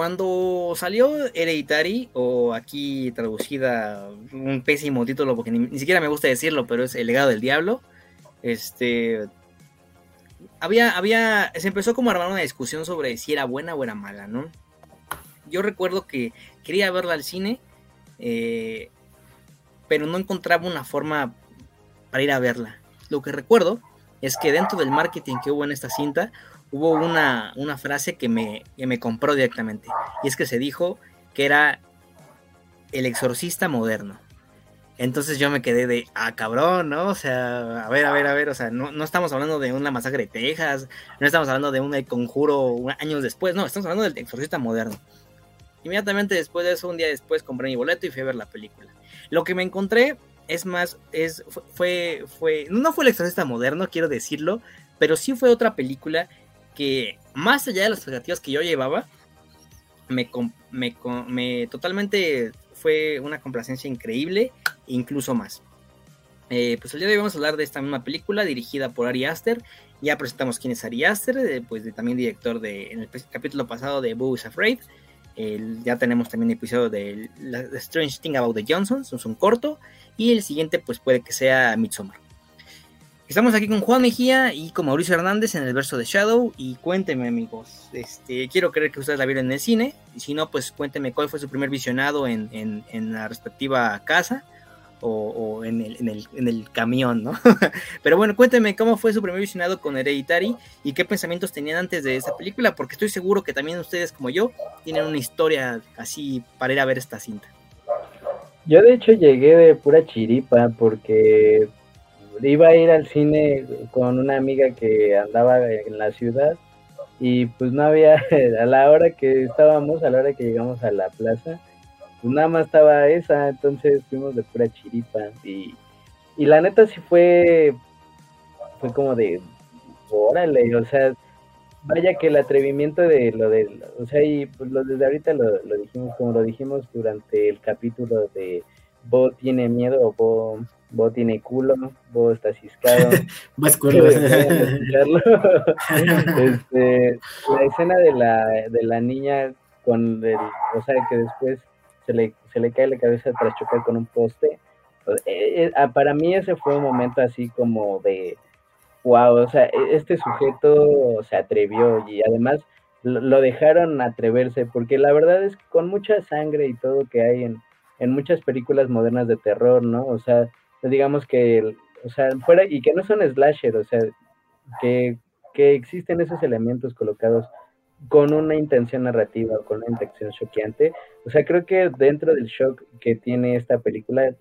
cuando salió Hereditary, o aquí traducida, un pésimo título, porque ni, siquiera me gusta decirlo, pero es El legado del diablo, este... Había, había, se empezó como a armar una discusión sobre si era buena o era mala, ¿no? Yo recuerdo que quería verla al cine, eh, pero no encontraba una forma para ir a verla. Lo que recuerdo es que dentro del marketing que hubo en esta cinta, hubo una, una frase que me, me compró directamente. Y es que se dijo que era el exorcista moderno. Entonces yo me quedé de, ah, cabrón, ¿no? O sea, a ver, a ver, a ver, o sea, no, no estamos hablando de una masacre de Texas, no estamos hablando de un conjuro años después, no, estamos hablando del exorcista moderno. Inmediatamente después de eso, un día después, compré mi boleto y fui a ver la película. Lo que me encontré es más, es, fue, fue, no fue el exorcista moderno, quiero decirlo, pero sí fue otra película que más allá de las expectativas que yo llevaba, me, me, totalmente fue una complacencia increíble, incluso más. Eh, pues el día de hoy vamos a hablar de esta misma película dirigida por Ari Aster. Ya presentamos quién es Ari Aster, eh, pues también director de, en el capítulo pasado de Boo is Afraid. ya tenemos también el episodio de The Strange Thing About the Johnsons, es un corto. Y el siguiente pues puede que sea Midsommar. Estamos aquí con Juan Mejía y con Mauricio Hernández en el verso de Shadow. Y cuénteme, amigos, este, quiero creer que ustedes la vieron en el cine. Y si no, pues cuénteme cuál fue su primer visionado en, la respectiva casa o, en, el, camión, ¿no? Pero bueno, cuénteme cómo fue su primer visionado con Hereditary y qué pensamientos tenían antes de esa película, porque estoy seguro que también ustedes, como yo, tienen una historia así para ir a ver esta cinta. Yo, de hecho, llegué de pura chiripa porque iba a ir al cine con una amiga que andaba en la ciudad y pues no había, a la hora que estábamos, a la hora que llegamos a la plaza, pues nada más estaba esa, entonces fuimos de pura chiripa y, y la neta sí fue, fue como de, órale, o sea, vaya que el atrevimiento de lo de, o sea, y pues lo desde ahorita lo, lo dijimos, como lo dijimos durante el capítulo de Bo tiene miedo o Bo Bo tiene culo, Bo está ciscado. Más culo. este, la escena de la, de la niña con el, o sea, que después se le, se le cae la cabeza tras chocar con un poste. Eh, eh, ah, para mí ese fue un momento así como de, wow, o sea, e, este sujeto se atrevió y además lo dejaron atreverse, porque la verdad es que con mucha sangre y todo que hay en, en muchas películas modernas de terror, ¿no? O sea, digamos que, o sea, fuera, y que no son slasher, o sea, que, que existen esos elementos colocados con una intención narrativa, con una intención choqueante. O sea, creo que dentro del shock que tiene esta película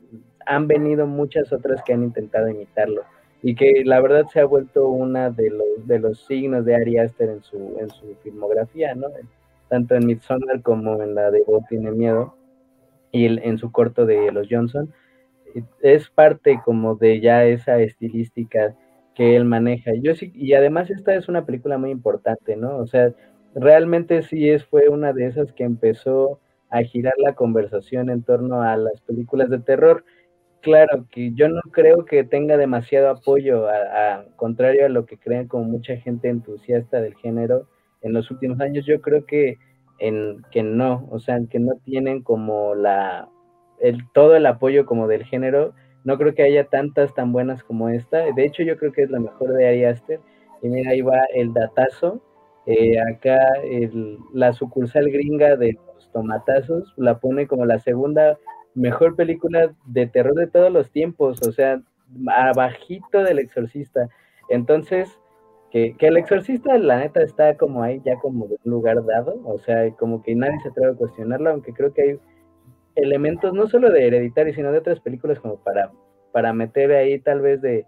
han venido muchas otras que han intentado imitarlo y que la verdad se ha vuelto una de los, de los signos de Ari Aster en su, en su filmografía, ¿no? Tanto en Midsommar como en la de Bo tiene miedo y en su corto de Los Johnson es parte como de ya esa estilística que él maneja. Yo sí, y además esta es una película muy importante, ¿no? O sea, realmente sí es, fue una de esas que empezó a girar la conversación en torno a las películas de terror. Claro que yo no creo que tenga demasiado apoyo, a, contrario a lo que creen como mucha gente entusiasta del género en los últimos años, yo creo que en que no, o sea, que no tienen como la el, todo el apoyo como del género. No creo que haya tantas tan buenas como esta. De hecho, yo creo que es la mejor de Ari Aster. Y mira, ahí va el datazo. Eh, acá la sucursal gringa de los tomatazos la pone como la segunda mejor película de terror de todos los tiempos. O sea, abajito del exorcista. Entonces, que, que, el exorcista, la neta, está como ahí ya como de un lugar dado, o sea, como que nadie se atreve a cuestionarlo, aunque creo que hay elementos no solo de Hereditary, sino de otras películas como para, para meter ahí tal vez de,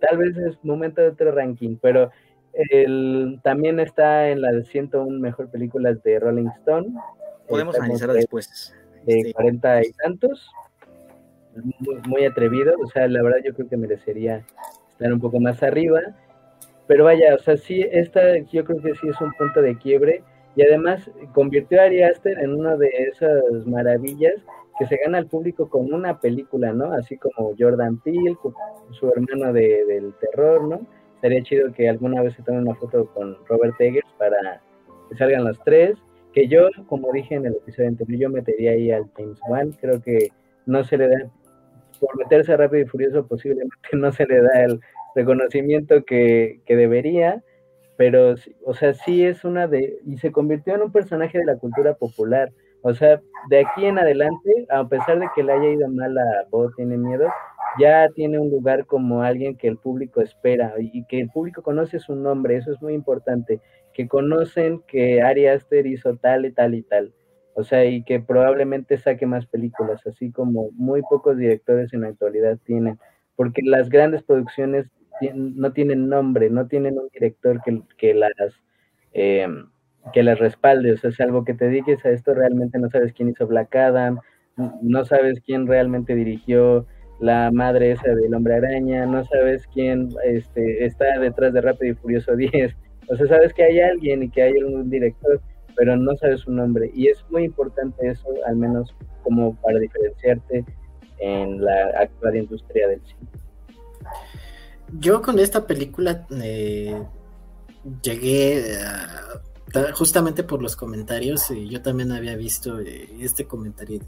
tal vez es momento de otro ranking, pero el, también está en las 101 mejor películas de Rolling Stone. Podemos analizar después. De 40 y tantos. Muy, muy, atrevido, o sea, la verdad yo creo que merecería estar un poco más arriba. Pero vaya, o sea, sí, esta yo creo que sí es un punto de quiebre y además convirtió a Ari Aster en una de esas maravillas que se gana al público con una película, ¿no? Así como Jordan Peele, su hermano de, del terror, ¿no? Sería chido que alguna vez se tome una foto con Robert Eggers para que salgan las tres, que yo, como dije en el episodio anterior, yo metería ahí al James Wan, creo que no se le da, por meterse Rápido y Furioso posiblemente no se le da el reconocimiento que, que debería, pero, o sea, sí es una de, y se convirtió en un personaje de la cultura popular, o sea, de aquí en adelante, a pesar de que le haya ido mal a Bo Tiene Miedo, ya tiene un lugar como alguien que el público espera y que el público conoce su nombre, eso es muy importante, que conocen que Ari Aster hizo tal y tal y tal, o sea, y que probablemente saque más películas, así como muy pocos directores en la actualidad tienen, porque las grandes producciones no tienen nombre, no tienen un director que, que las... Eh, que les respalde, o sea, es algo que te dediques a esto, realmente no sabes quién hizo Black Adam, no sabes quién realmente dirigió la madre esa del hombre araña, no sabes quién este, está detrás de Rápido y Furioso 10, o sea, sabes que hay alguien y que hay un director, pero no sabes su nombre, y es muy importante eso, al menos como para diferenciarte en la actual industria del cine. Yo con esta película eh, llegué a justamente por los comentarios, y yo también había visto eh, este comentario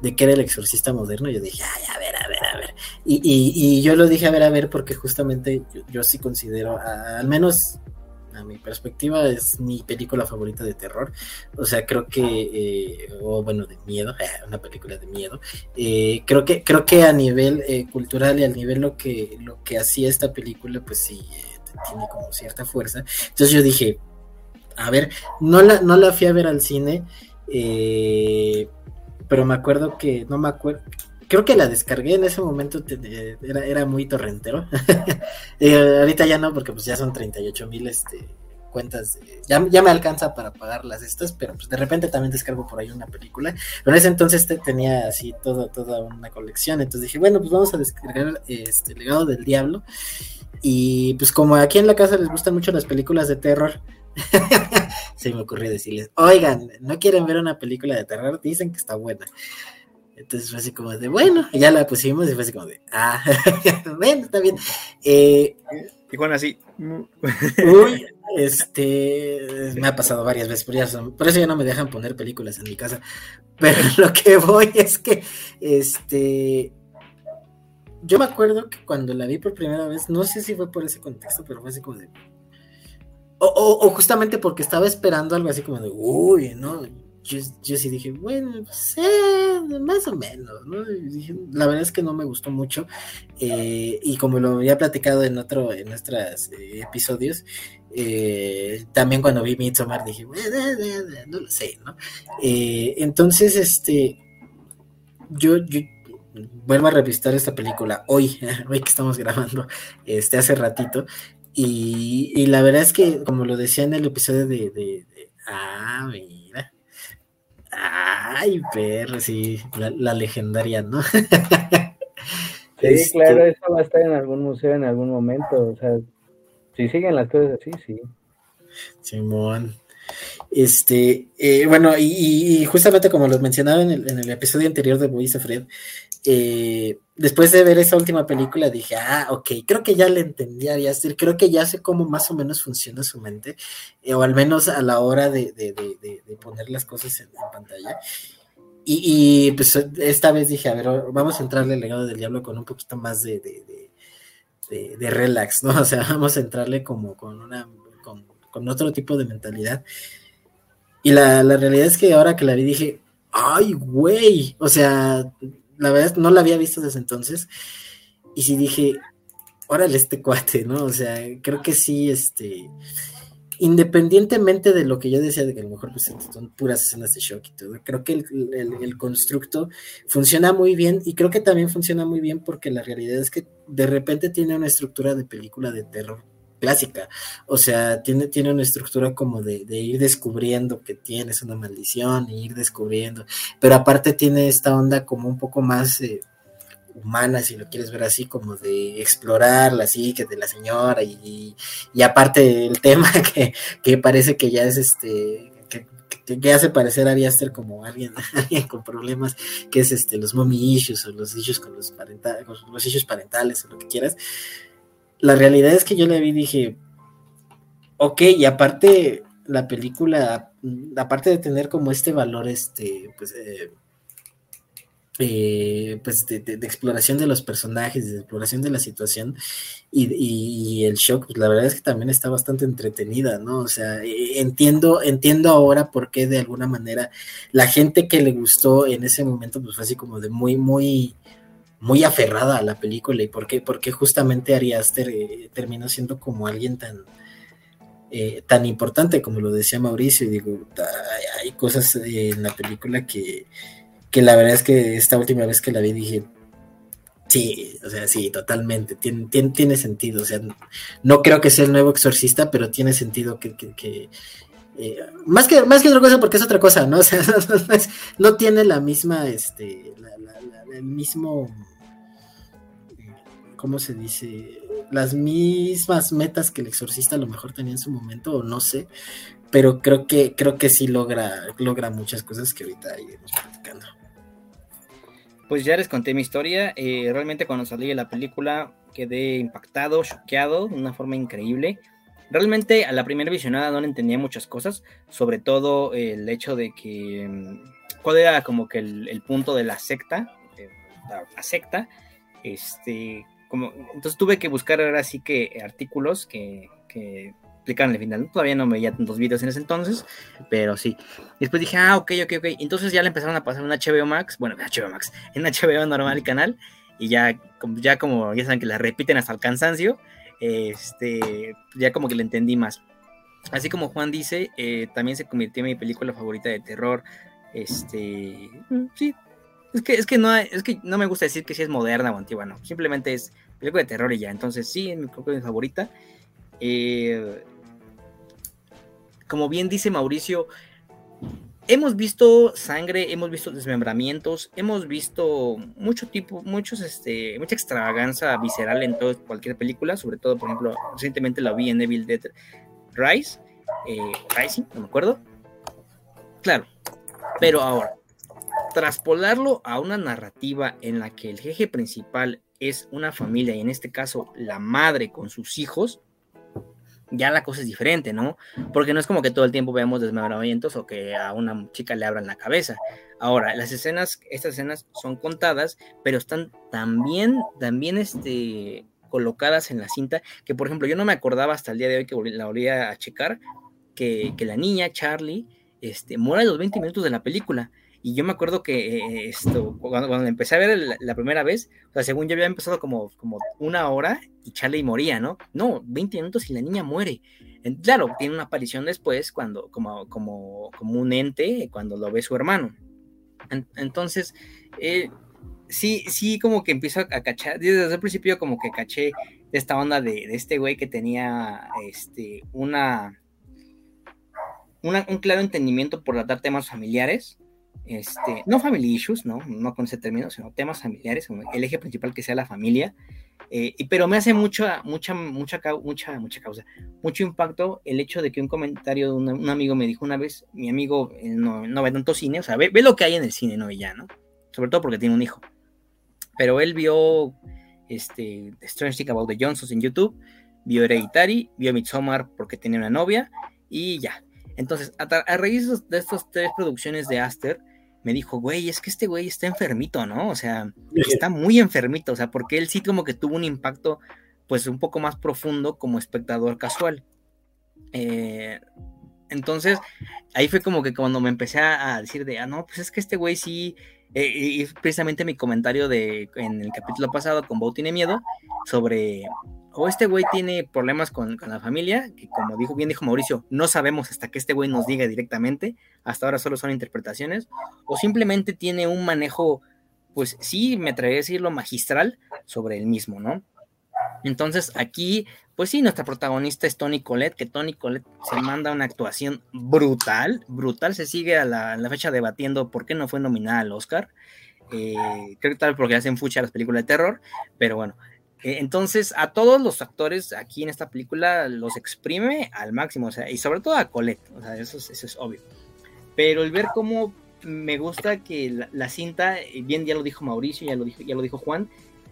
de, que era el exorcista moderno, yo dije, ay, a ver, a ver, a ver. Y, yo lo dije, a ver, a ver, porque justamente yo, sí considero, al menos mi perspectiva, es mi película favorita de terror. O sea, creo que, eh, o bueno, de miedo, una película de miedo. Eh, creo que, creo que a nivel cultural y a nivel lo que, lo que hacía esta película, pues sí, tiene como cierta fuerza. Entonces yo dije, a ver, no la, no la fui a ver al cine, eh, pero me acuerdo que, no me acuerdo, creo que la descargué en ese momento, era, era muy torrentero. Eh, ahorita ya no, porque pues ya son 38 mil este, cuentas, ya, ya, me alcanza para pagar las estas, pero pues de repente también descargo por ahí una película. Pero en ese entonces tenía así todo, toda una colección, entonces dije, bueno, pues vamos a descargar este Legado del Diablo. Y pues como aquí en la casa les gustan mucho las películas de terror, Se me ocurrió decirles, oigan, ¿no quieren ver una película de terror? Dicen que está buena. Entonces fue así como de, bueno, ya la pusimos y fue así como de, ah, bueno, está bien. Eh, y bueno, así. Uy, este, me ha pasado varias veces, por, por eso ya no me dejan poner películas en mi casa. Pero lo que voy es que, este, yo me acuerdo que cuando la vi por primera vez, no sé si fue por ese contexto, pero fue así como de, o, justamente porque estaba esperando algo así como de, uy, ¿no? Yo, sí dije, bueno, pues, eh, más o menos, ¿no? la verdad es que no me gustó mucho. Eh, y como lo había platicado en otro, en nuestros eh, episodios, también cuando vi Midsommar dije, no lo sé, ¿no? entonces, este, yo, vuelvo a revisitar esta película hoy, hoy que estamos grabando, este, hace ratito, y, la verdad es que, como lo decía en el episodio de. ah. Ay, perro, sí, la, legendaria, ¿no? sí, claro, este eso va a estar en algún museo en algún momento. O sea, si siguen las cosas así, sí. Simón. Este, eh, bueno, y, justamente como lo mencionaba en el, en el episodio anterior de Moisés Fred, eh, después de ver esa última película dije, ah, ok, creo que ya le entendí a decir, creo que ya sé cómo más o menos funciona su mente, eh, o al menos a la hora de, poner las cosas en, pantalla. Y, pues esta vez dije, a ver, vamos a entrarle al legado del diablo con un poquito más de, de, relax, ¿no? O sea, vamos a entrarle como con una, con, otro tipo de mentalidad. Y la, la realidad es que ahora que la vi dije, ay, güey, o sea, la verdad no la había visto desde entonces. Y sí dije, órale este cuate, ¿no? O sea, creo que sí, este, independientemente de lo que yo decía de que a lo mejor pues, son puras escenas de shock y todo, creo que el, constructo funciona muy bien y creo que también funciona muy bien porque la realidad es que de repente tiene una estructura de película de terror clásica, o sea, tiene, tiene una estructura como de, ir descubriendo que tienes una maldición, y ir descubriendo, pero aparte tiene esta onda como un poco más eh, humana, si lo quieres ver así, como de explorar la psique de la señora, y, aparte el tema que, parece que ya es este, que, que, hace parecer a Ari como alguien, alguien con problemas, que es este, los mommy issues, o los issues con los, parentales, con los issues parentales, o lo que quieras, la realidad es que yo le vi y dije, ok, y aparte la película, aparte de tener como este valor, este, pues, eh, eh, pues de, exploración de los personajes, de exploración de la situación y, el shock, pues la verdad es que también está bastante entretenida, ¿no? O sea, eh, entiendo, entiendo ahora por qué de alguna manera la gente que le gustó en ese momento, pues fue así como de muy, muy, muy aferrada a la película y por qué, porque justamente Ari Aster eh, terminó siendo como alguien tan, tan importante como lo decía Mauricio, y digo, hay cosas en la película que que la verdad es que esta última vez que la vi dije, sí, o sea, sí, totalmente, tiene, tiene, sentido, o sea, no creo que sea el nuevo exorcista, pero tiene sentido que... Eh, más, que, más que otra cosa porque es otra cosa, ¿no? O sea, no, tiene la misma, este, el mismo, ¿cómo se dice? Las mismas metas que el exorcista a lo mejor tenía en su momento, o no sé, pero creo que, creo que sí logra, logra muchas cosas que ahorita iremos platicando pues ya les conté mi historia. Eh, realmente cuando salí de la película quedé impactado, choqueado de una forma increíble. Realmente a la primera visionada no entendía muchas cosas, sobre todo el hecho de que mm, cuál era como que el, punto de la secta, la, secta, este, como, entonces tuve que buscar ahora sí que artículos que, que explicaron el final. Todavía no me veía tantos videos en ese entonces, pero sí. Después dije, ah, ok, ok, ok. Entonces ya le empezaron a pasar en HBO Max, bueno, en HBO Max, en HBO normal el canal, y ya, ya como ya saben que la repiten hasta el cansancio, este, ya como que le entendí más. Así como Juan dice, eh, también se convirtió en mi película favorita de terror. Este, sí, es que, es que no, es que no me gusta decir que si es moderna o antigua, no. Simplemente es película de terror y ya. Entonces sí, es mi, mi favorita. Eh, como bien dice Mauricio, hemos visto sangre, hemos visto desmembramientos, hemos visto mucho tipo, muchos, este, mucha extravaganza visceral en todo, cualquier película, sobre todo, por ejemplo, recientemente la vi en Evil Dead Rise, eh, Rising, no me acuerdo. Claro, pero ahora, traspolarlo a una narrativa en la que el eje principal es una familia, y en este caso la madre con sus hijos, ya la cosa es diferente, ¿no? Porque no es como que todo el tiempo veamos desmembramientos o que a una chica le abran la cabeza. Ahora, las escenas, estas escenas son contadas, pero están también, también este, colocadas en la cinta, que por ejemplo yo no me acordaba hasta el día de hoy que la volví a checar, que, que la niña, Charlie, este, muere a los 20 minutos de la película. Y yo me acuerdo que eh, esto, cuando, cuando, empecé a ver la, primera vez, o sea, según yo había empezado como, como una hora y Charlie moría, ¿no? No, 20 minutos y la niña muere. claro, tiene una aparición después, cuando, como, como, como un ente, cuando lo ve su hermano. entonces, eh, sí, sí, como que empiezo a, cachar, desde el principio como que caché esta onda de, de este güey que tenía este, una, una, un claro entendimiento por tratar temas familiares este, no family issues, ¿no? No con ese término, sino temas familiares, el eje principal que sea la familia. Eh, pero me hace mucha, mucha, mucha, mucha, mucha causa, mucho impacto el hecho de que un comentario de un, amigo me dijo una vez, mi amigo eh, no, no, ve tanto cine, o sea, ve, lo que hay en el cine, no y ya, ¿no? Sobre todo porque tiene un hijo. Pero él vio este, Strange Thing About the Johnsons en YouTube, vio Hereditary, vio Midsommar porque tenía una novia y ya. Entonces, a, a raíz de estas tres producciones de Aster, me dijo, güey, es que este güey está enfermito, ¿no? O sea, está muy enfermito, o sea, porque él sí como que tuvo un impacto, pues un poco más profundo como espectador casual. Eh, entonces, ahí fue como que cuando me empecé a decir de, ah, no, pues es que este güey sí, eh, y precisamente mi comentario de, en el capítulo pasado con Bo tiene miedo, sobre o este güey tiene problemas con, la familia, que como dijo bien dijo Mauricio, no sabemos hasta que este güey nos diga directamente, hasta ahora solo son interpretaciones, o simplemente tiene un manejo, pues sí, me atrevería a decirlo, magistral sobre el mismo, ¿no? Entonces aquí, pues sí, nuestra protagonista es Tony Colette, que Tony Colette se manda una actuación brutal, brutal, se sigue a la, fecha debatiendo por qué no fue nominada al Oscar. Eh, creo que tal porque hacen fucha las películas de terror, pero bueno, entonces, a todos los actores aquí en esta película los exprime al máximo, y sobre todo a Colette, o sea, eso es, eso es obvio. Pero el ver cómo me gusta que la, cinta, eh, bien ya lo dijo Mauricio, ya lo dijo, ya lo dijo Juan,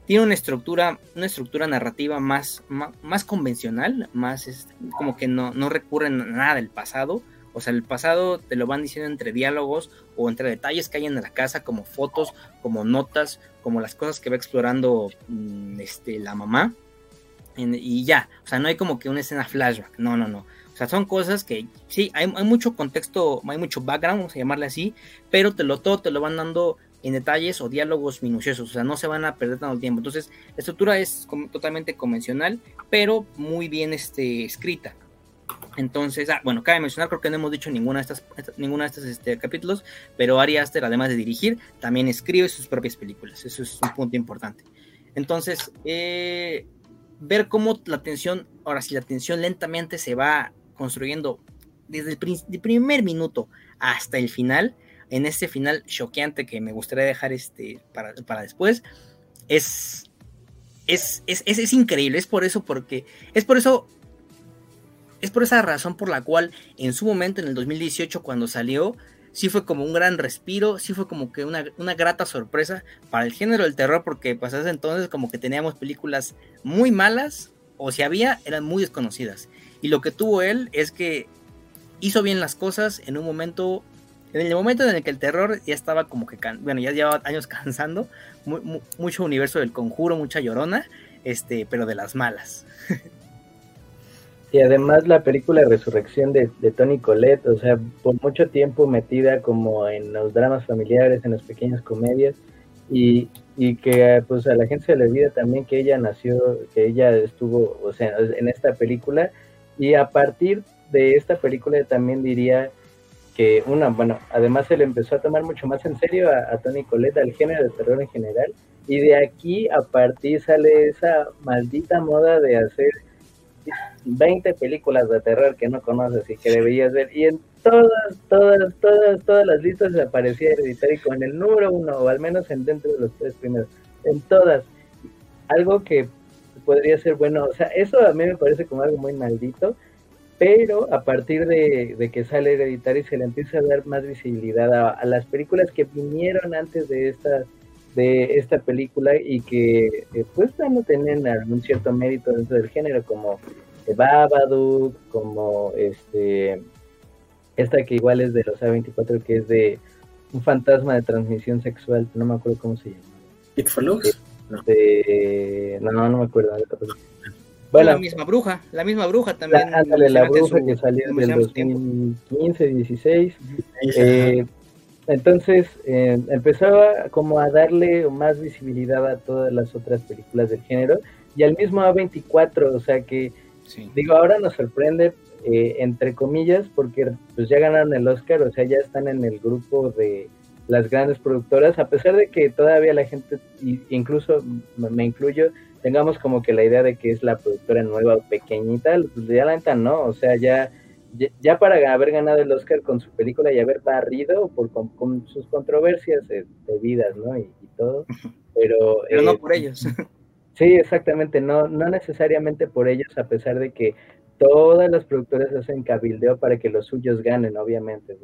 tiene una estructura, una estructura narrativa más, más, convencional, más este, como que no, no recurren a nada del pasado. O sea, el pasado te lo van diciendo entre diálogos o entre detalles que hay en la casa, como fotos, como notas, como las cosas que va explorando mm, este, la mamá. y ya, o sea, no hay como que una escena flashback, no, no, no. O sea, son cosas que sí, hay, mucho contexto, hay mucho background, vamos a llamarle así, pero te lo todo te lo van dando en detalles o diálogos minuciosos, o sea, no se van a perder tanto tiempo. Entonces, la estructura es totalmente convencional, pero muy bien este, escrita. Entonces, ah, bueno, cabe mencionar, creo que no hemos dicho ninguna de estas, ninguna de estos este, capítulos, pero Ari Aster, además de dirigir, también escribe sus propias películas. Eso es un punto importante. Entonces, eh, ver cómo la tensión, ahora sí, la tensión lentamente se va construyendo desde el primer minuto hasta el final, en este final choqueante que me gustaría dejar este para, después, es es, es, es, increíble, es por eso, porque, es por eso, es por esa razón por la cual en su momento, en el 2018, cuando salió, sí fue como un gran respiro, sí fue como que una, una grata sorpresa para el género del terror, porque pues hace entonces como que teníamos películas muy malas, o si había, eran muy desconocidas. Y lo que tuvo él es que hizo bien las cosas en un momento en el momento en el que el terror ya estaba como que, bueno, ya llevaba años cansando, mucho universo del conjuro, mucha llorona, este, pero de las malas. Y además la película Resurrección de, Tony Colette, o sea, por mucho tiempo metida como en los dramas familiares, en las pequeñas comedias, y, y que pues a la gente se le olvida también que ella nació, que ella estuvo, o sea, en esta película, y a partir de esta película también diría que una, bueno, además se le empezó a tomar mucho más en serio a, Tony Colette, al género de terror en general, y de aquí a partir sale esa maldita moda de hacer 20 películas de terror que no conoces y que deberías ver, y en todas, todas, todas, todas las listas aparecía Hereditary con el número uno, o al menos en dentro de los tres primeros, en todas. Algo que podría ser bueno, o sea, eso a mí me parece como algo muy maldito, pero a partir de, que sale Hereditary se le empieza a dar más visibilidad a, las películas que vinieron antes de esta de esta película y que eh, pues no tenían algún cierto mérito dentro del género como Babadook, como este esta que igual es de los A24 que es de un fantasma de transmisión sexual, no me acuerdo cómo se llama. ¿It Follows? Este, no. no, no me acuerdo la misma bruja, la misma bruja también. La, la bruja que salió en el 2015, 16. Eh, entonces eh, empezaba como a darle más visibilidad a todas las otras películas del género y al mismo A24, o sea que, digo, ahora nos sorprende, eh, entre comillas, porque pues ya ganaron el Oscar, o sea, ya están en el grupo de las grandes productoras, a pesar de que todavía la gente, incluso me incluyo, tengamos como que la idea de que es la productora nueva pequeñita, pues ya la neta no, o sea, ya, ya, para haber ganado el Oscar con su película y haber barrido por, con, sus controversias de, vidas, ¿no? Y, todo, pero... Pero no eh, por ellos. Sí, exactamente, no, no necesariamente por ellos, a pesar de que todas las productoras hacen cabildeo para que los suyos ganen, obviamente.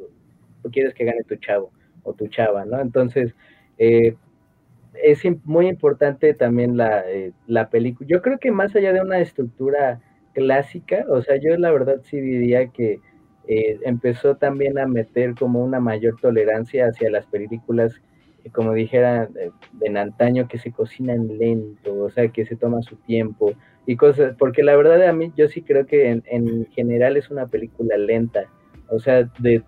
Tú quieres que gane tu chavo o tu chava, ¿no? Entonces, eh, es muy importante también eh, la, película. Yo creo que más allá de una estructura clásica, o sea, yo la verdad sí diría que eh, empezó también a meter como una mayor tolerancia hacia las películas, eh, como dijera de, antaño, que se cocinan lento, o sea, que se toma su tiempo y cosas, porque la verdad a mí yo sí creo que en, general es una película lenta, o sea, de,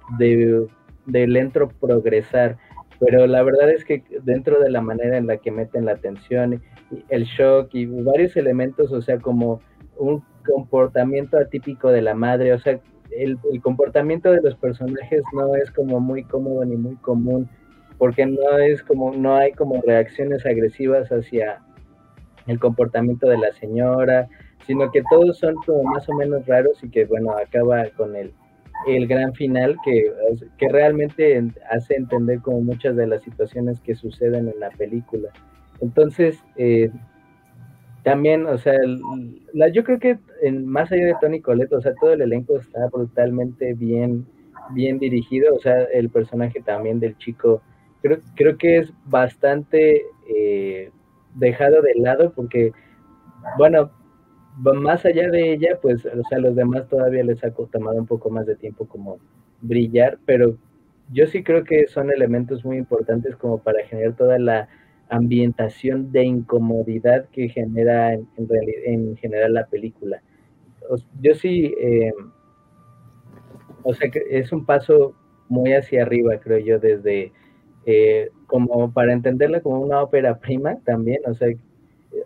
lento progresar pero la verdad es que dentro de la manera en la que meten la atención, el shock y varios elementos, o sea, como un comportamiento atípico de la madre, o sea, el, comportamiento de los personajes no es como muy cómodo ni muy común, porque no es como, no hay como reacciones agresivas hacia el comportamiento de la señora, sino que todos son como más o menos raros y que bueno, acaba con el el gran final que, que realmente hace entender como muchas de las situaciones que suceden en la película. Entonces, eh, también, o sea, la, yo creo que en, más allá de Tony Colette, o sea, todo el elenco está brutalmente bien, bien dirigido, o sea, el personaje también del chico, creo, creo que es bastante, eh, dejado de lado porque, bueno, más allá de ella, pues, o sea, los demás todavía les ha tomado un poco más de tiempo como brillar, pero yo sí creo que son elementos muy importantes como para generar toda la ambientación de incomodidad que genera en, en general la película. Yo sí, eh, o sea, que es un paso muy hacia arriba, creo yo, desde eh, como para entenderla como una ópera prima también, o sea,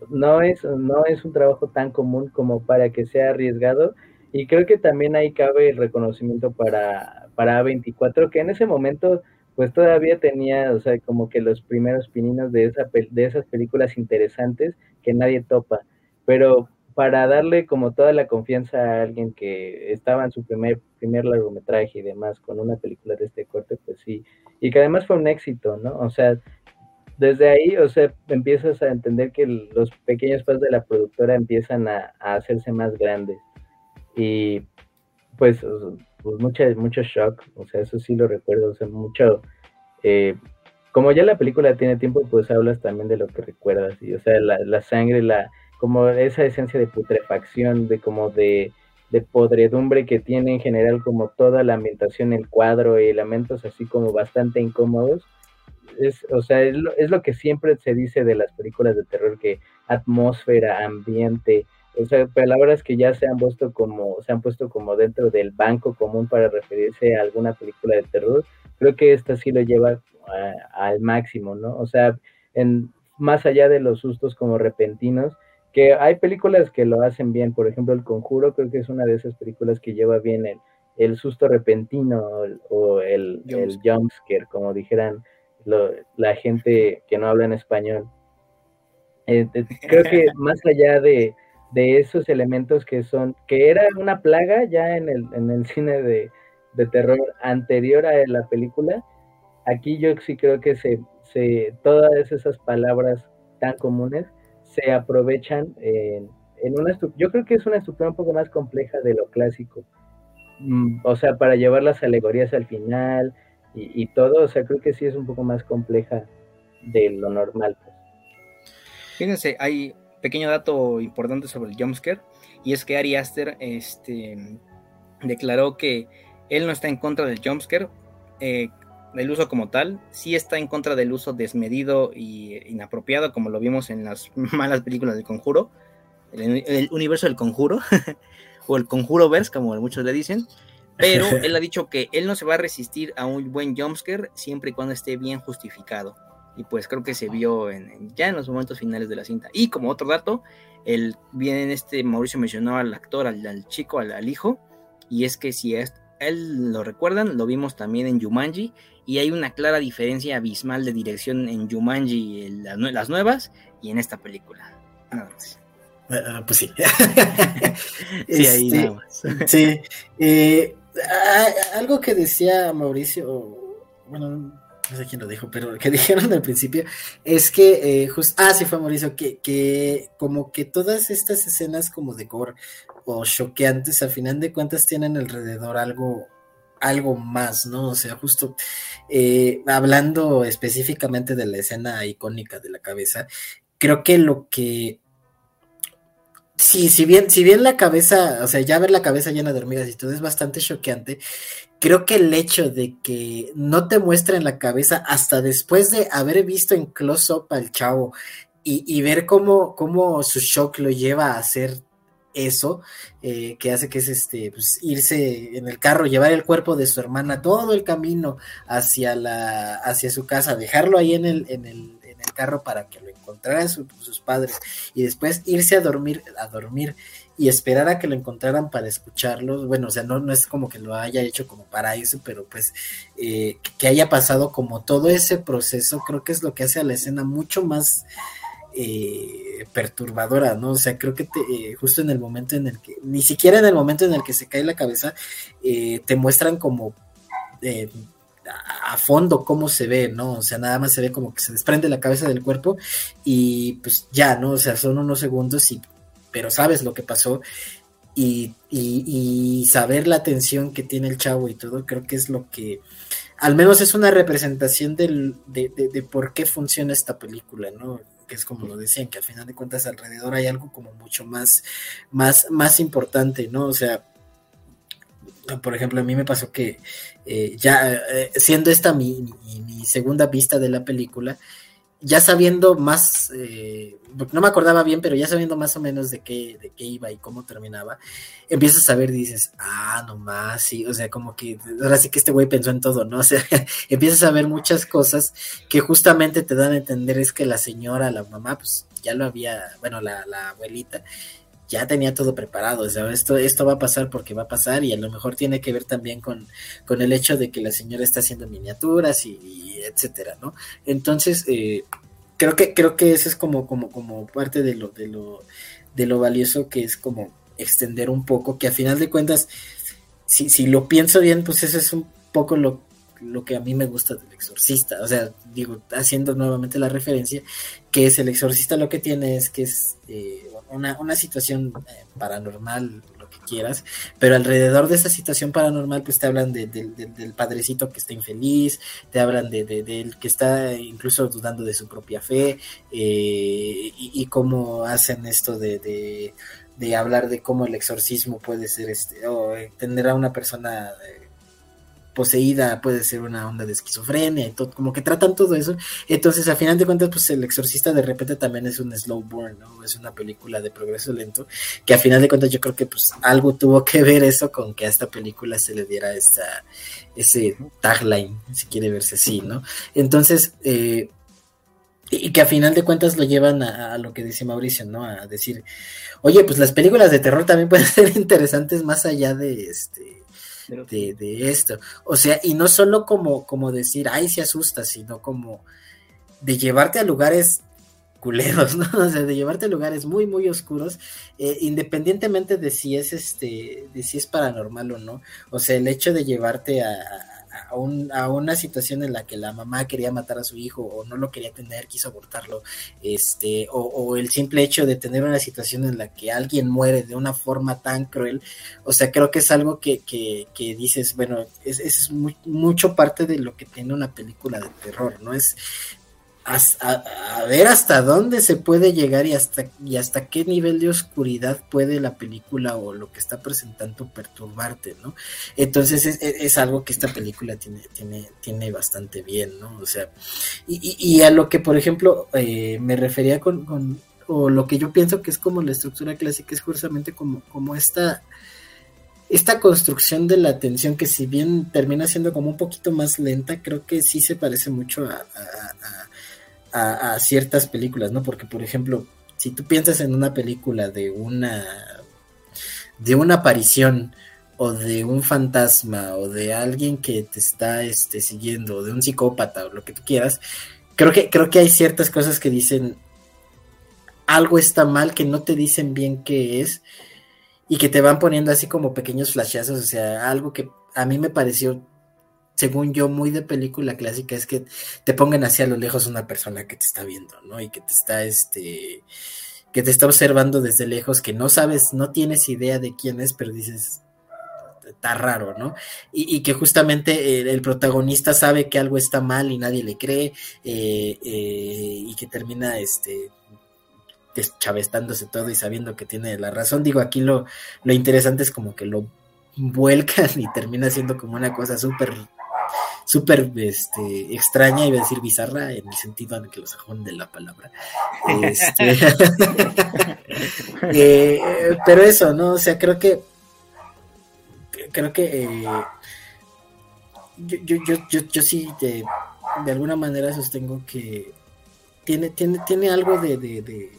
no es, no es un trabajo tan común como para que sea arriesgado y creo que también ahí cabe el reconocimiento para, para A24, que en ese momento pues todavía tenía, o sea, como que los primeros pininos de, esa, de esas películas interesantes que nadie topa, pero para darle como toda la confianza a alguien que estaba en su primer, primer largometraje y demás con una película de este corte, pues sí, y que además fue un éxito, ¿no? O sea, desde ahí, o sea, empiezas a entender que los pequeños pasos de la productora empiezan a, hacerse más grandes. Y pues, pues mucho, mucho shock, o sea, eso sí lo recuerdo, o sea, mucho... Eh, como ya la película tiene tiempo, pues hablas también de lo que recuerdas, y o sea, la, la sangre, la como esa esencia de putrefacción, de como de, de podredumbre que tiene en general como toda la ambientación, el cuadro y elementos así como bastante incómodos. Es, o sea, es lo, es lo que siempre se dice de las películas de terror, que atmósfera, ambiente, o sea, palabras que ya se han puesto como, se han puesto como dentro del banco común para referirse a alguna película de terror. Creo que esta sí lo lleva al máximo, ¿no? O sea, en, más allá de los sustos como repentinos, que hay películas que lo hacen bien, por ejemplo, El Conjuro creo que es una de esas películas que lleva bien el, el susto repentino o, el, el jumpscare, como dijeran la gente que no habla en español. Eh, creo que más allá de, de, esos elementos que son, que era una plaga ya en el, en el cine de, de terror anterior a la película, aquí yo sí creo que se, se todas esas palabras tan comunes se aprovechan en, una yo creo que es una estructura un poco más compleja de lo clásico. Mm, o sea, para llevar las alegorías al final y, todo, o sea, creo que sí es un poco más compleja de lo normal. Pues. Fíjense, hay pequeño dato importante sobre el jumpscare y es que Ari Aster este, declaró que él no está en contra del jumpscare, eh, del uso como tal, sí está en contra del uso desmedido y inapropiado, como lo vimos en las malas películas del conjuro, el, universo del conjuro, o el conjuro verse, como muchos le dicen, pero él ha dicho que él no se va a resistir a un buen jumpscare siempre y cuando esté bien justificado. Y pues creo que se vio en, ya en los momentos finales de la cinta. Y como otro dato, el, bien este Mauricio mencionó al actor, al, chico, al, al, hijo, y es que si es, él lo recuerdan, lo vimos también en Jumanji y hay una clara diferencia abismal de dirección en Jumanji, en las nuevas, y en esta película. Nada más. Ah, pues sí. sí, ahí este, nada más. sí. Eh, algo que decía Mauricio, bueno, no sé quién lo dijo, pero que dijeron al principio, es que, eh, ah, sí fue Mauricio, que, que como que todas estas escenas como de gore o choqueantes, al final de cuentas tienen alrededor algo algo más, ¿no? O sea, justo eh, hablando específicamente de la escena icónica de la cabeza, creo que lo que Sí, si bien, si bien la cabeza, o sea, ya ver la cabeza llena de hormigas y todo es bastante choqueante, creo que el hecho de que no te muestren la cabeza hasta después de haber visto en close-up al chavo y, ver cómo, cómo su shock lo lleva a hacer eso, eh, que hace que es este, pues, irse en el carro, llevar el cuerpo de su hermana todo el camino hacia la, hacia su casa, dejarlo ahí en el, en el, el carro para que lo encontraran sus padres, y después irse a dormir, a dormir y esperar a que lo encontraran para escucharlos. Bueno, o sea, no, no es como que lo haya hecho como para eso, pero pues eh, que haya pasado como todo ese proceso, creo que es lo que hace a la escena mucho más eh, perturbadora, ¿no? O sea, creo que eh, justo en el momento en el que, ni siquiera en el momento en el que se cae la cabeza, te muestran como a fondo cómo se ve, ¿no? O sea, nada más se ve como que se desprende la cabeza del cuerpo y pues ya, ¿no? O sea, son unos segundos y, pero sabes lo que pasó y, y, saber la atención que tiene el chavo y todo, creo que es lo que, al menos es una representación del, de, de, de por qué funciona esta película, ¿no? Que es como lo decían, que al final de cuentas alrededor hay algo como mucho más, más, más importante, ¿no? O sea, por ejemplo, a mí me pasó que eh, ya eh, siendo esta mi, segunda vista de la película, ya sabiendo más, eh, no me acordaba bien, pero ya sabiendo más o menos de qué, de qué iba y cómo terminaba, empiezas a ver dices, ah, no más, sí, o sea, como que ahora sí que este güey pensó en todo, ¿no? O sea, empiezas a ver muchas cosas que justamente te dan a entender es que la señora, la mamá, pues ya lo había, bueno, la, la abuelita, ya tenía todo preparado, o sea, esto, esto va a pasar porque va a pasar y a lo mejor tiene que ver también con, con el hecho de que la señora está haciendo miniaturas y, etcétera, ¿no? Entonces, eh, creo que, creo que eso es como, como, como parte de lo, de lo, de lo valioso que es como extender un poco, que a final de cuentas, si, si lo pienso bien, pues eso es un poco lo, lo que a mí me gusta del exorcista, o sea, digo, haciendo nuevamente la referencia, que es el exorcista lo que tiene es que es eh, una, una, situación eh, paranormal, lo que quieras, pero alrededor de esa situación paranormal, pues te hablan de, del padrecito que está infeliz, te hablan de, del que está incluso dudando de su propia fe, eh, y, cómo hacen esto de, de, hablar de cómo el exorcismo puede ser, este, o tener a una persona poseída, puede ser una onda de esquizofrenia, y todo, como que tratan todo eso. Entonces, a final de cuentas, pues el exorcista de repente también es un slow burn, ¿no? Es una película de progreso lento, que a final de cuentas yo creo que pues algo tuvo que ver eso con que a esta película se le diera esta, ese tagline, si quiere verse así, ¿no? Entonces, eh, y que a final de cuentas lo llevan a, a, lo que dice Mauricio, ¿no? A decir, oye, pues las películas de terror también pueden ser interesantes más allá de este de, esto. O sea, y no solo como, como decir, ay, se asusta, sino como de llevarte a lugares culeros, ¿no? O sea, de llevarte a lugares muy, muy oscuros, eh, independientemente de si es este, de si es paranormal o no. O sea, el hecho de llevarte a, a, una situación en la que la mamá quería matar a su hijo o no lo quería tener, quiso abortarlo, este, o, el simple hecho de tener una situación en la que alguien muere de una forma tan cruel, o sea, creo que es algo que, que, que dices, bueno, es, es mucho parte de lo que tiene una película de terror, ¿no? Es, a, ver hasta dónde se puede llegar y hasta, y hasta qué nivel de oscuridad puede la película o lo que está presentando perturbarte, ¿no? Entonces es, algo que esta película tiene, tiene, tiene bastante bien, ¿no? O sea, y, a lo que, por ejemplo, eh, me refería con, o lo que yo pienso que es como la estructura clásica, es justamente como, como esta esta construcción de la atención que si bien termina siendo como un poquito más lenta, creo que sí se parece mucho a, a, ciertas películas, ¿no? Porque, por ejemplo, si tú piensas en una película de una de una aparición o de un fantasma o de alguien que te está este, siguiendo o de un psicópata o lo que tú quieras, creo que creo que hay ciertas cosas que dicen algo está mal que no te dicen bien qué es y que te van poniendo así como pequeños flashazos, o sea, algo que a mí me pareció según yo, muy de película clásica es que te pongan hacia lo lejos una persona que te está viendo, ¿no? Y que te está, este, que te está observando desde lejos, que no sabes, no tienes idea de quién es, pero dices, está raro, ¿no? Y, que justamente el, protagonista sabe que algo está mal y nadie le cree, eh, eh, y que termina, este, deschavestándose todo y sabiendo que tiene la razón. Digo, aquí lo, lo interesante es como que lo vuelcan y termina siendo como una cosa súper súper este, extraña, iba a decir bizarra, en el sentido en que lo sajón de la palabra. Este, eh, pero eso, ¿no? O sea, creo que creo que eh, yo, yo, yo, yo, sí de, de, alguna manera sostengo que tiene, tiene, tiene algo de, de,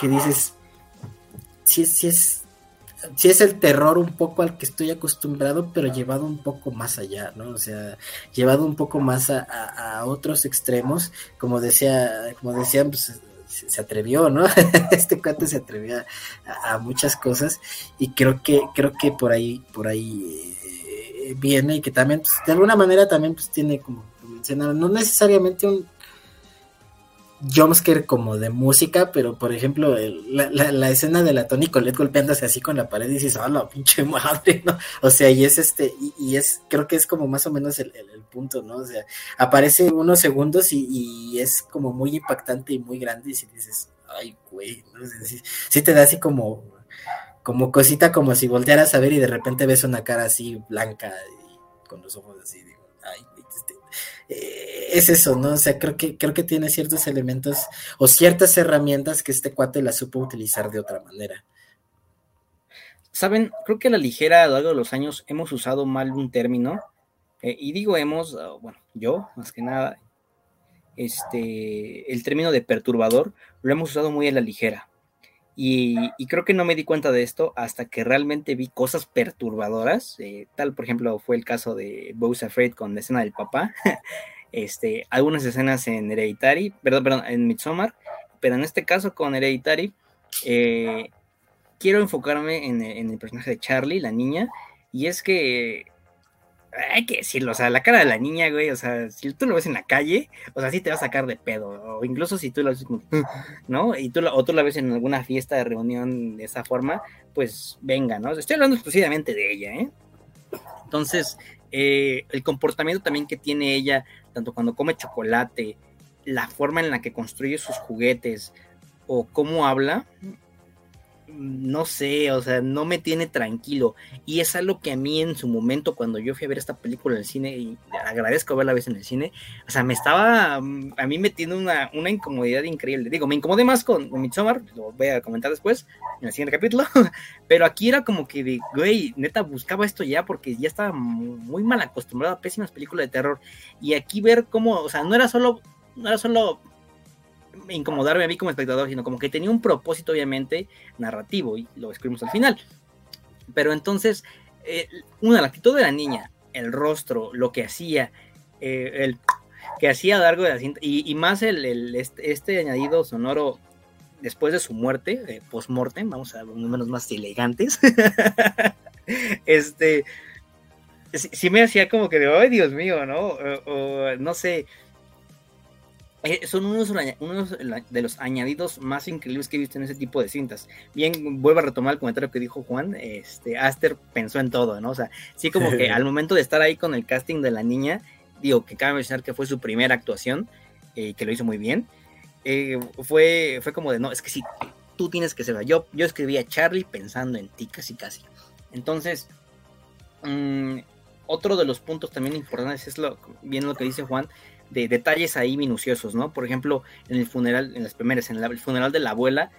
que dices, si, si es sí es el terror un poco al que estoy acostumbrado, pero llevado un poco más allá, ¿no? O sea, llevado un poco más a, otros extremos, como decía, como decían, pues se, atrevió, ¿no? este cuate se atrevió a, muchas cosas y creo que, creo que por ahí, por ahí eh, viene y que también, pues, de alguna manera también pues tiene como mencionaron, no necesariamente un jumpscare como de música, pero por ejemplo, la, escena de la Tony Colette golpeándose así con la pared y dices, oh, pinche madre, ¿no? O sea, y es este, y, es, creo que es como más o menos el, punto, ¿no? O sea, aparece unos segundos y, es como muy impactante y muy grande y si dices, ay, güey, ¿no? sí, te da así como, como cosita, como si voltearas a ver y de repente ves una cara así blanca y con los ojos así, este, eh, es eso, ¿no? O sea, creo que, creo que tiene ciertos elementos o ciertas herramientas que este cuate la supo utilizar de otra manera. Saben, creo que a la ligera a lo largo de los años hemos usado mal un término, eh, y digo hemos, ah, bueno, yo más que nada, este, el término de perturbador lo hemos usado muy a la ligera. Y, creo que no me di cuenta de esto hasta que realmente vi cosas perturbadoras, eh, tal por ejemplo fue el caso de Bowser Afraid con la escena del papá, este, algunas escenas en Hereditary, perdón, perdón, en Midsommar, pero en este caso con Hereditary, eh, quiero enfocarme en, en, el personaje de Charlie, la niña, y es que hay que decirlo, o sea, la cara de la niña, güey, o sea, si tú lo ves en la calle, o sea, sí te va a sacar de pedo, o incluso si tú lo ves, ¿no? Y tú, o tú la ves en alguna fiesta de reunión de esa forma, pues venga, ¿no? Estoy hablando exclusivamente de ella, ¿eh? Entonces, eh, el comportamiento también que tiene ella, tanto cuando come chocolate, la forma en la que construye sus juguetes, o cómo habla, no sé, o sea, no me tiene tranquilo. Y es algo que a mí en su momento, cuando yo fui a ver esta película en el cine, y agradezco verla vez en el cine, o sea, me estaba, mm, a mí me tiene una, una incomodidad increíble. Digo, me incomodé más con, con Midsommar, lo voy a comentar después, en el siguiente capítulo, pero aquí era como que de, güey, neta, buscaba esto ya porque ya estaba muy mal acostumbrado a pésimas películas de terror. Y aquí ver cómo, o sea, no era solo, no era solo incomodarme a mí como espectador, sino como que tenía un propósito obviamente narrativo y lo escribimos al final. Pero entonces, eh, una, la actitud de la niña, el rostro, lo que hacía, eh, el que hacía a largo de la cinta, y, más el, este, este, añadido sonoro después de su muerte, eh, post-mortem, vamos a números más elegantes, este, sí, me hacía como que de, ay Dios mío, ¿no? o no sé, eh, son unos, de los añadidos más increíbles que he visto en ese tipo de cintas. Bien, vuelvo a retomar el comentario que dijo Juan, este, Aster pensó en todo, ¿no? O sea, sí como que al momento de estar ahí con el casting de la niña, digo, que cabe mencionar que fue su primera actuación, eh, que lo hizo muy bien, eh, fue, fue como de, no, es que sí, tú tienes que ser, yo, yo escribí a Charlie pensando en ti, casi casi. Entonces, mm, otro de los puntos también importantes es lo, bien lo que dice Juan, de detalles ahí minuciosos, ¿no? Por ejemplo, en el funeral, en las primeras, en el funeral de la abuela,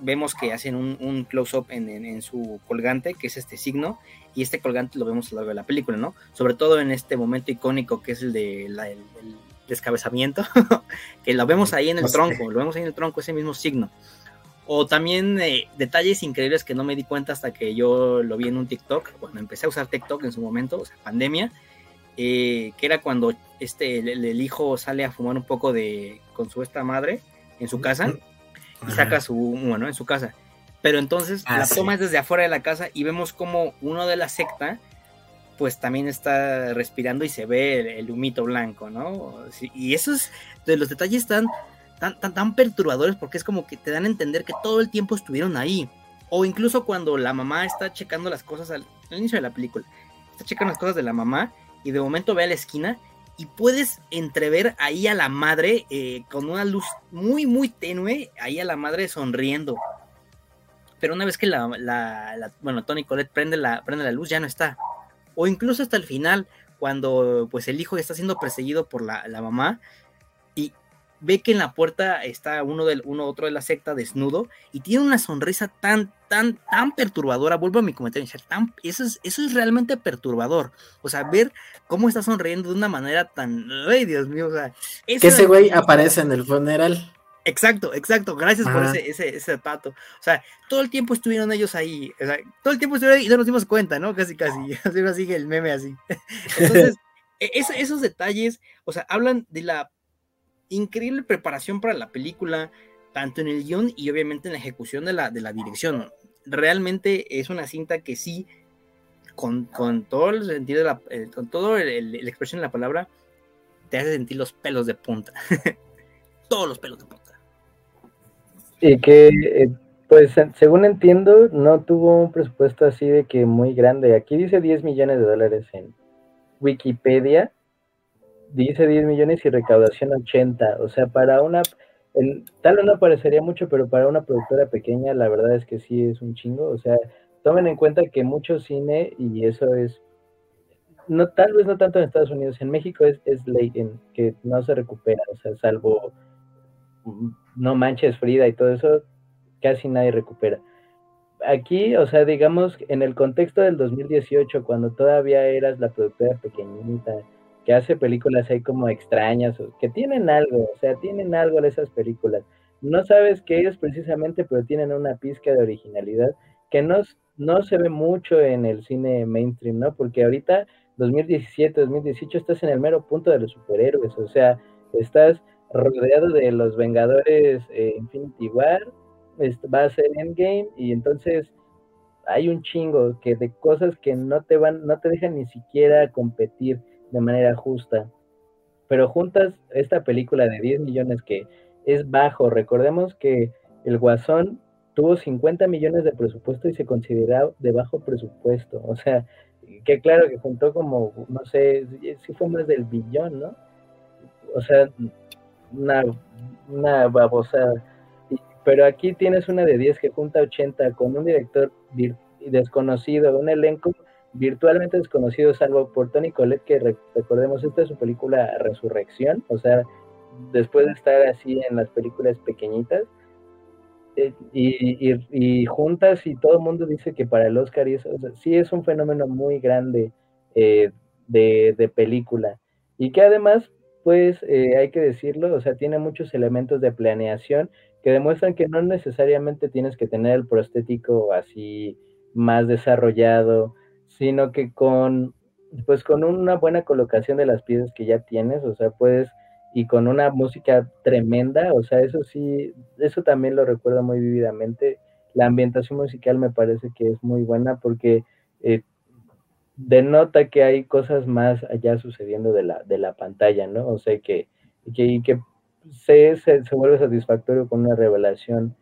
vemos que hacen un, close-up en, su colgante, que es este signo, y este colgante lo vemos a lo largo de la película, ¿no? Sobre todo en este momento icónico que es el de el, descabezamiento, que lo vemos ahí en el tronco, lo vemos ahí en el tronco, ese mismo signo. O también eh, detalles increíbles que no me di cuenta hasta que yo lo vi en un TikTok, cuando empecé a usar TikTok en su momento, o sea, pandemia, eh, que era cuando este, el, hijo sale a fumar un poco de con su esta madre en su casa y saca su bueno en su casa. Pero entonces ah, la toma es desde afuera de la casa y vemos como uno de la secta pues también está respirando y se ve el, humito blanco, ¿no? y esos de los detalles tan, tan, tan, tan perturbadores porque es como que te dan a entender que todo el tiempo estuvieron ahí. O incluso cuando la mamá está checando las cosas al inicio de la película, está checando las cosas de la mamá y de momento ve a la esquina y puedes entrever ahí a la madre eh, con una luz muy, muy tenue, ahí a la madre sonriendo. Pero una vez que la, bueno, Tony Colette prende la, prende la luz, ya no está. O incluso hasta el final, cuando pues el hijo está siendo perseguido por la, la mamá ve que en la puerta está uno del uno otro de la secta desnudo y tiene una sonrisa tan tan tan perturbadora vuelvo a mi comentario tan, eso es eso es realmente perturbador o sea ver cómo está sonriendo de una manera tan ay Dios mío o sea que ese güey aparece en el funeral Exacto, exacto. Gracias por ese, ese, ese dato. O sea, todo el tiempo estuvieron ellos ahí. O sea, todo el tiempo estuvieron ahí y no nos dimos cuenta, ¿no? Casi, casi. Así sigue el meme así. Entonces, e, esos detalles, o sea, hablan de la increíble preparación para la película, tanto en el guion y obviamente en la ejecución de la, de la dirección. Realmente es una cinta que sí, con, todo el sentido de la, eh, con todo la expresión de la palabra, te hace sentir los pelos de punta. todos los pelos de punta. Y que, eh, pues, según entiendo, no tuvo un presupuesto así de que muy grande. Aquí dice 10 millones de dólares en Wikipedia. Dice 10 millones y recaudación 80. O sea, para una tal vez no parecería mucho, pero para una productora pequeña la verdad es que sí es un chingo. O sea, tomen en cuenta que mucho cine, y eso es, no tal vez no tanto en Estados Unidos, en México es, es ley que no se recupera, o sea, salvo mm, No Manches Frida y todo eso, casi nadie recupera. Aquí, o sea, digamos, en el contexto del 2018, cuando todavía eras la productora pequeñita, que hace películas ahí como extrañas, que tienen algo, o sea, tienen algo de esas películas. No sabes qué es precisamente, pero tienen una pizca de originalidad que no, no se ve mucho en el cine mainstream, ¿no? Porque ahorita, 2017, 2018, estás en el mero punto de los superhéroes, o sea, estás rodeado de los Vengadores eh, Infinity War, va a ser Endgame, y entonces hay un chingo que de cosas que no te van, no te dejan ni siquiera competir de manera justa. Pero juntas esta película de 10 millones que es bajo, recordemos que el Guasón tuvo 50 millones de presupuesto y se considera de bajo presupuesto. O sea, que claro que juntó como, no sé, si fue más del billón, ¿no? O sea, una, una babosa. Pero aquí tienes una de 10 que junta 80 con un director desconocido, un elenco virtualmente desconocido, salvo por Tony Collette, que recordemos, esta es su película Resurrección, o sea, después de estar así en las películas pequeñitas, eh, y, juntas y todo el mundo dice que para el Oscar y eso, sí es un fenómeno muy grande eh, de, película, y que además, pues eh, hay que decirlo, o sea, tiene muchos elementos de planeación que demuestran que no necesariamente tienes que tener el prostético así más desarrollado, sino que con, pues con una buena colocación de las piezas que ya tienes, o sea, puedes, y con una música tremenda, o sea, eso sí, eso también lo recuerdo muy vividamente. La ambientación musical me parece que es muy buena porque eh, denota que hay cosas más allá sucediendo de la, de la pantalla, ¿no? O sea, que, que, que se, se, vuelve satisfactorio con una revelación,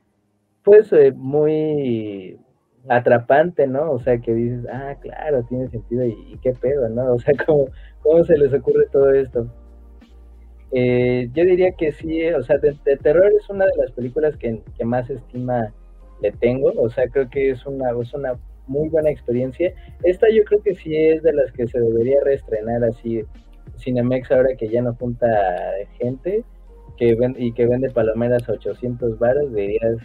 pues, eh, muy atrapante, ¿no? O sea, que dices, ah, claro, tiene sentido y, qué pedo, ¿no? O sea, ¿cómo, cómo se les ocurre todo esto? Eh, yo diría que sí, o sea, de, terror es una de las películas que, más estima le tengo, o sea, creo que es una, es una muy buena experiencia. Esta yo creo que sí es de las que se debería reestrenar así, Cinemex ahora que ya no junta gente que y que vende palomeras a 800 baros, dirías,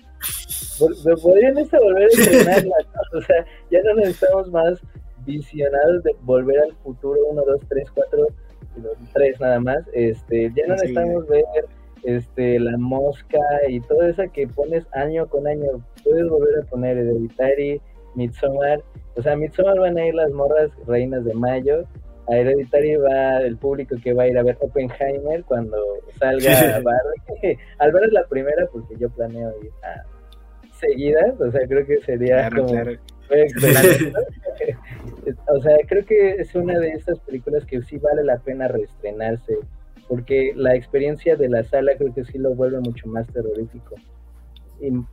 podrían volver a estrenarla, o sea, ya no necesitamos más visionados de volver al futuro 1, 2, 3, 4, 3 nada más, este, ya no necesitamos ver este, la mosca y todo eso que pones año con año, puedes volver a poner Hereditary, Midsommar, o sea, Midsommar van a ir las morras reinas de mayo, a Hereditary va el público que va a ir a ver Oppenheimer cuando salga Barbie. Al ver la primera, porque yo planeo ir a seguidas, o sea, creo que sería como o sea, creo que es una de estas películas que sí vale la pena reestrenarse, porque la experiencia de la sala creo que sí lo vuelve mucho más terrorífico. Y no,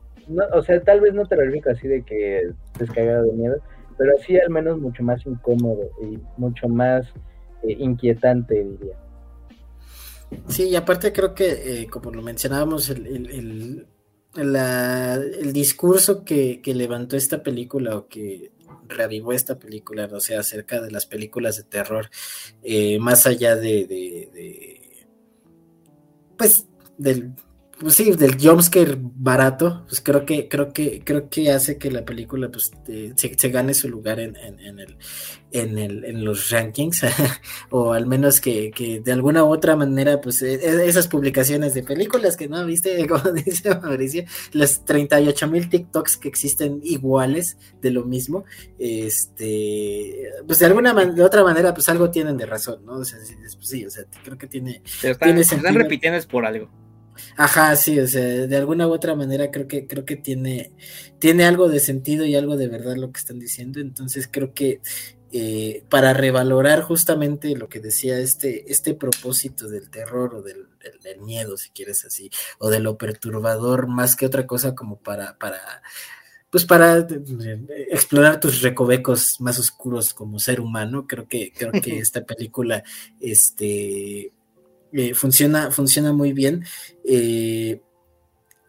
o sea, tal vez no terrorífico así de que descargado de miedo, pero sí al menos mucho más incómodo y mucho más eh, inquietante, diría. Sí, y aparte creo que, eh, como lo mencionábamos, el, el, el, discurso que, levantó esta película o que reavivó esta película, o sea, acerca de las películas de terror, eh, más allá de pues, del pues sí, del jumpscare barato, pues creo que, creo que, creo que hace que la película pues se, gane su lugar en, en, el, en, el, en los rankings, o al menos que, que, de alguna u otra manera, pues e, e, esas publicaciones de películas que no, viste, como dice Mauricio, las 38 mil TikToks que existen iguales de lo mismo, este, pues de alguna de otra manera, pues algo tienen de razón, ¿no? O sea, sí, o sea, creo que tiene, tiene están repitiendo es por algo. Ajá, sí, o sea, de alguna u otra manera creo que, creo que tiene, tiene algo de sentido y algo de verdad lo que están diciendo. Entonces creo que eh, para revalorar justamente lo que decía este, este propósito del terror o del, miedo, si quieres así, o de lo perturbador, más que otra cosa como para, para pues para eh, explorar tus recovecos más oscuros como ser humano, creo que, creo que esta película este, funciona, funciona muy bien. Eh,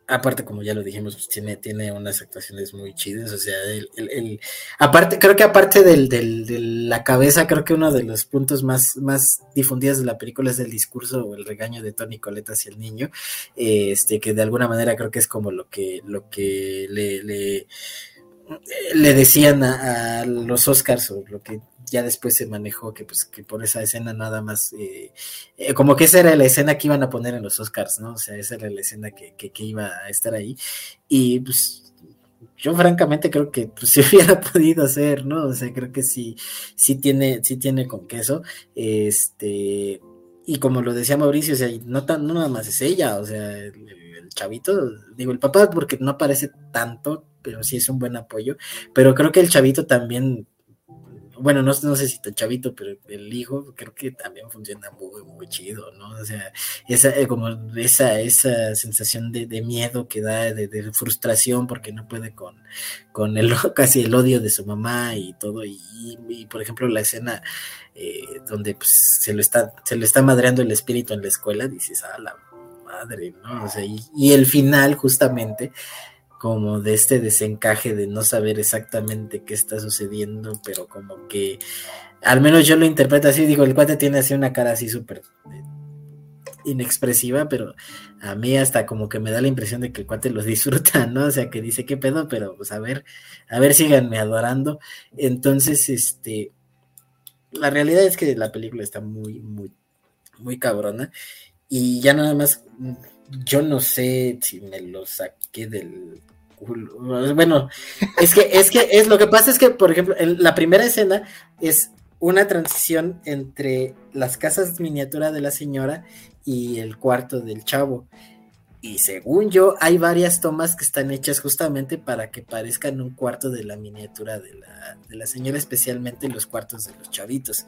aparte, como ya lo dijimos, pues tiene, tiene unas actuaciones muy chidas. O sea, el, aparte, creo que aparte del, de la cabeza, creo que uno de los puntos más, más difundidos de la película es el discurso o el regaño de Tony Colette hacia el niño. este, que de alguna manera creo que es como lo que, lo que le, le, decían a, los Oscars o lo que ya después se manejó que pues que por esa escena nada más eh, eh, como que esa era la escena que iban a poner en los Oscars, ¿no? O sea, esa era la escena que, iba a estar ahí. Y pues yo francamente creo que pues, si hubiera podido hacer, ¿no? O sea, creo que sí, sí tiene, sí tiene con queso. Este, y como lo decía Mauricio, o sea, no, tan, no nada más es ella, o sea, el chavito, digo, el papá porque no aparece tanto, pero sí es un buen apoyo, pero creo que el chavito también bueno, no, no sé si tan chavito, pero el hijo creo que también funciona muy, muy chido, ¿no? O sea, esa, eh, como esa, esa sensación de, miedo que da, de, frustración porque no puede con, con el, casi el odio de su mamá y todo, y, por ejemplo la escena eh, donde pues, se, lo está, se lo está madreando el espíritu en la escuela, dices, ah, la madre, ¿no? O sea, y el final justamente como de este desencaje de no saber exactamente qué está sucediendo, pero como que al menos yo lo interpreto así, digo, el cuate tiene así una cara así súper eh, inexpresiva, pero a mí hasta como que me da la impresión de que el cuate lo disfruta, ¿no? O sea, que dice qué pedo, pero pues a ver, a ver, síganme adorando. Entonces, este, la realidad es que la película está muy, muy, muy cabrona. Y ya nada más, yo no sé si me lo saqué del bueno, es que, es que, es lo que pasa es que, por ejemplo, en la primera escena es una transición entre las casas miniatura de la señora y el cuarto del chavo. Y según yo, hay varias tomas que están hechas justamente para que parezcan un cuarto de la miniatura de la, de la señora, especialmente los cuartos de los chavitos.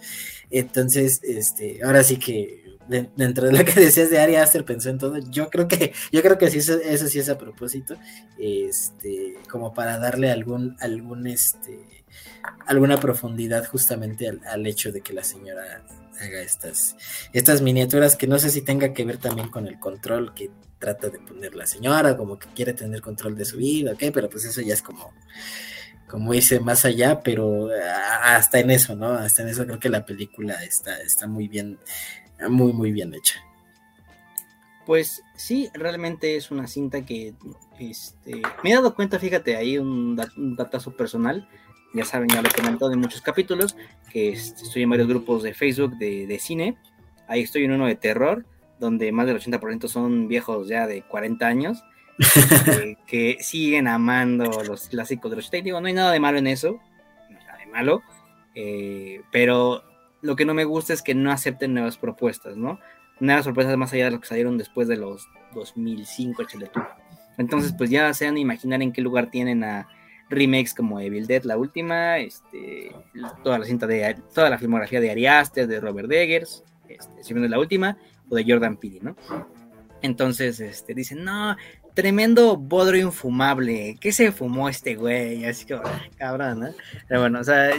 Entonces, este, ahora sí que dentro de lo que decías de Ari Aster pensó en todo. Yo creo que, yo creo que sí, eso, sí es a propósito. Este, como para darle algún, algún este, alguna profundidad justamente al, hecho de que la señora haga estas, estas miniaturas que no sé si tenga que ver también con el control que trata de poner la señora, como que quiere tener control de su vida, ok, pero pues eso ya es como, como dice más allá, pero hasta en eso, ¿no? Hasta en eso creo que la película está, está muy bien, muy, muy bien hecha. Pues sí, realmente es una cinta que este, me he dado cuenta, fíjate, ahí un, datazo personal, ya saben, ya lo he comentado en muchos capítulos, que este, estoy en varios grupos de Facebook de, cine, ahí estoy en uno de terror, donde más del 80% son viejos ya de 40 años, este, que siguen amando los clásicos de los 80, digo, no hay nada de malo en eso, nada de malo, eh, pero lo que no me gusta es que no acepten nuevas propuestas, ¿no? Nuevas propuestas más allá de lo que salieron después de los 2005, tú. Entonces, pues ya se han de imaginar en qué lugar tienen a remakes como Evil Dead, la última, este, toda la cinta de, toda la filmografía de Ari de Robert Eggers, este, si la última, o de Jordan Peele, ¿no? Entonces, este, dicen, no, tremendo bodro infumable, ¿qué se fumó este güey? Así que, cabrón, ¿no? Pero bueno, o sea,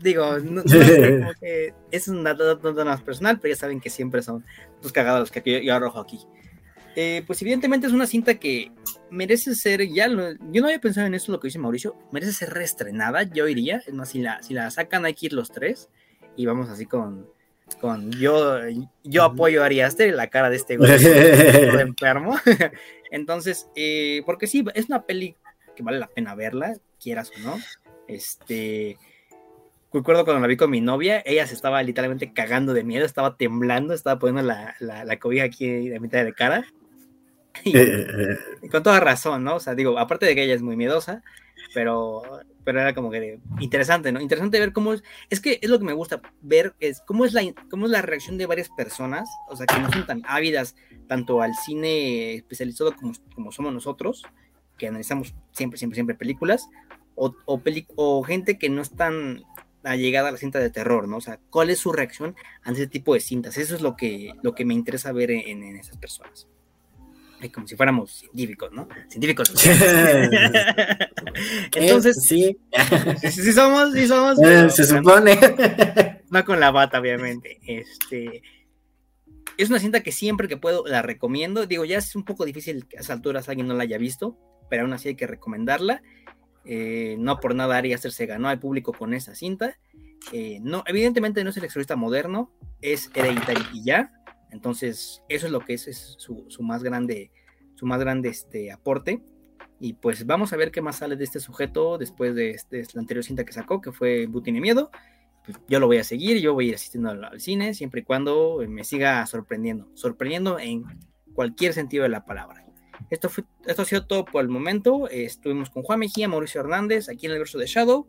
digo, no, es un dato, más personal, pero ya saben que siempre son los cagados los que yo, arrojo aquí. Eh, pues evidentemente es una cinta que merece ser, ya yo no había pensado en eso, lo que dice Mauricio, merece ser reestrenada, yo iría, es más, si la, si la sacan hay que ir los tres y vamos así con, con yo, yo apoyo a Ari la cara de este güey enfermo. Entonces, eh, porque sí, es una peli que vale la pena verla, quieras o no. Este, recuerdo cuando la vi con mi novia, ella se estaba literalmente cagando de miedo, estaba temblando, estaba poniendo la, la, cobija aquí a mitad de cara. Y, con toda razón, ¿no? O sea, digo, aparte de que ella es muy miedosa, pero, pero era como que interesante, ¿no? Interesante ver cómo es, es que es lo que me gusta, ver es cómo es la, cómo es la reacción de varias personas, o sea, que no son tan ávidas tanto al cine especializado como, como somos nosotros, que analizamos siempre, siempre, siempre películas, o, o, o gente que no es tan la llegada a la cinta de terror, ¿no? O sea, ¿cuál es su reacción ante ese tipo de cintas? Eso es lo que, lo que me interesa ver en, esas personas. Como si fuéramos científicos, ¿no? Científicos. Entonces, sí. sí somos, sí somos. Eh, se supone. Va con la bata, obviamente. Este, es una cinta que siempre que puedo la recomiendo. Digo, ya es un poco difícil que a esas alturas alguien no la haya visto, pero aún así hay que recomendarla. Eh, no por nada Ari Aster se ganó al público con esa cinta. Eh, no, evidentemente no es el exorcista moderno, es Hereditary y ya. Entonces, eso es lo que es, su, más grande, su más grande este, aporte. Y pues vamos a ver qué más sale de este sujeto después de, este, la anterior cinta que sacó, que fue Bu tiene miedo. Pues, yo lo voy a seguir, yo voy a ir asistiendo al, cine, siempre y cuando me siga sorprendiendo. Sorprendiendo en cualquier sentido de la palabra. Esto, fue, esto ha sido todo por el momento. estuvimos con Juan Mejía, Mauricio Hernández, aquí en el verso de Shadow.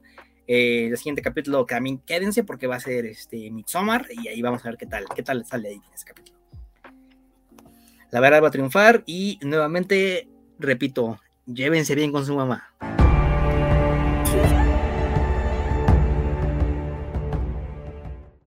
Eh, el siguiente capítulo también quédense porque va a ser este Midsommar y ahí vamos a ver qué tal, qué tal sale ahí en ese capítulo. La verdad va a triunfar y nuevamente, repito, llévense bien con su mamá.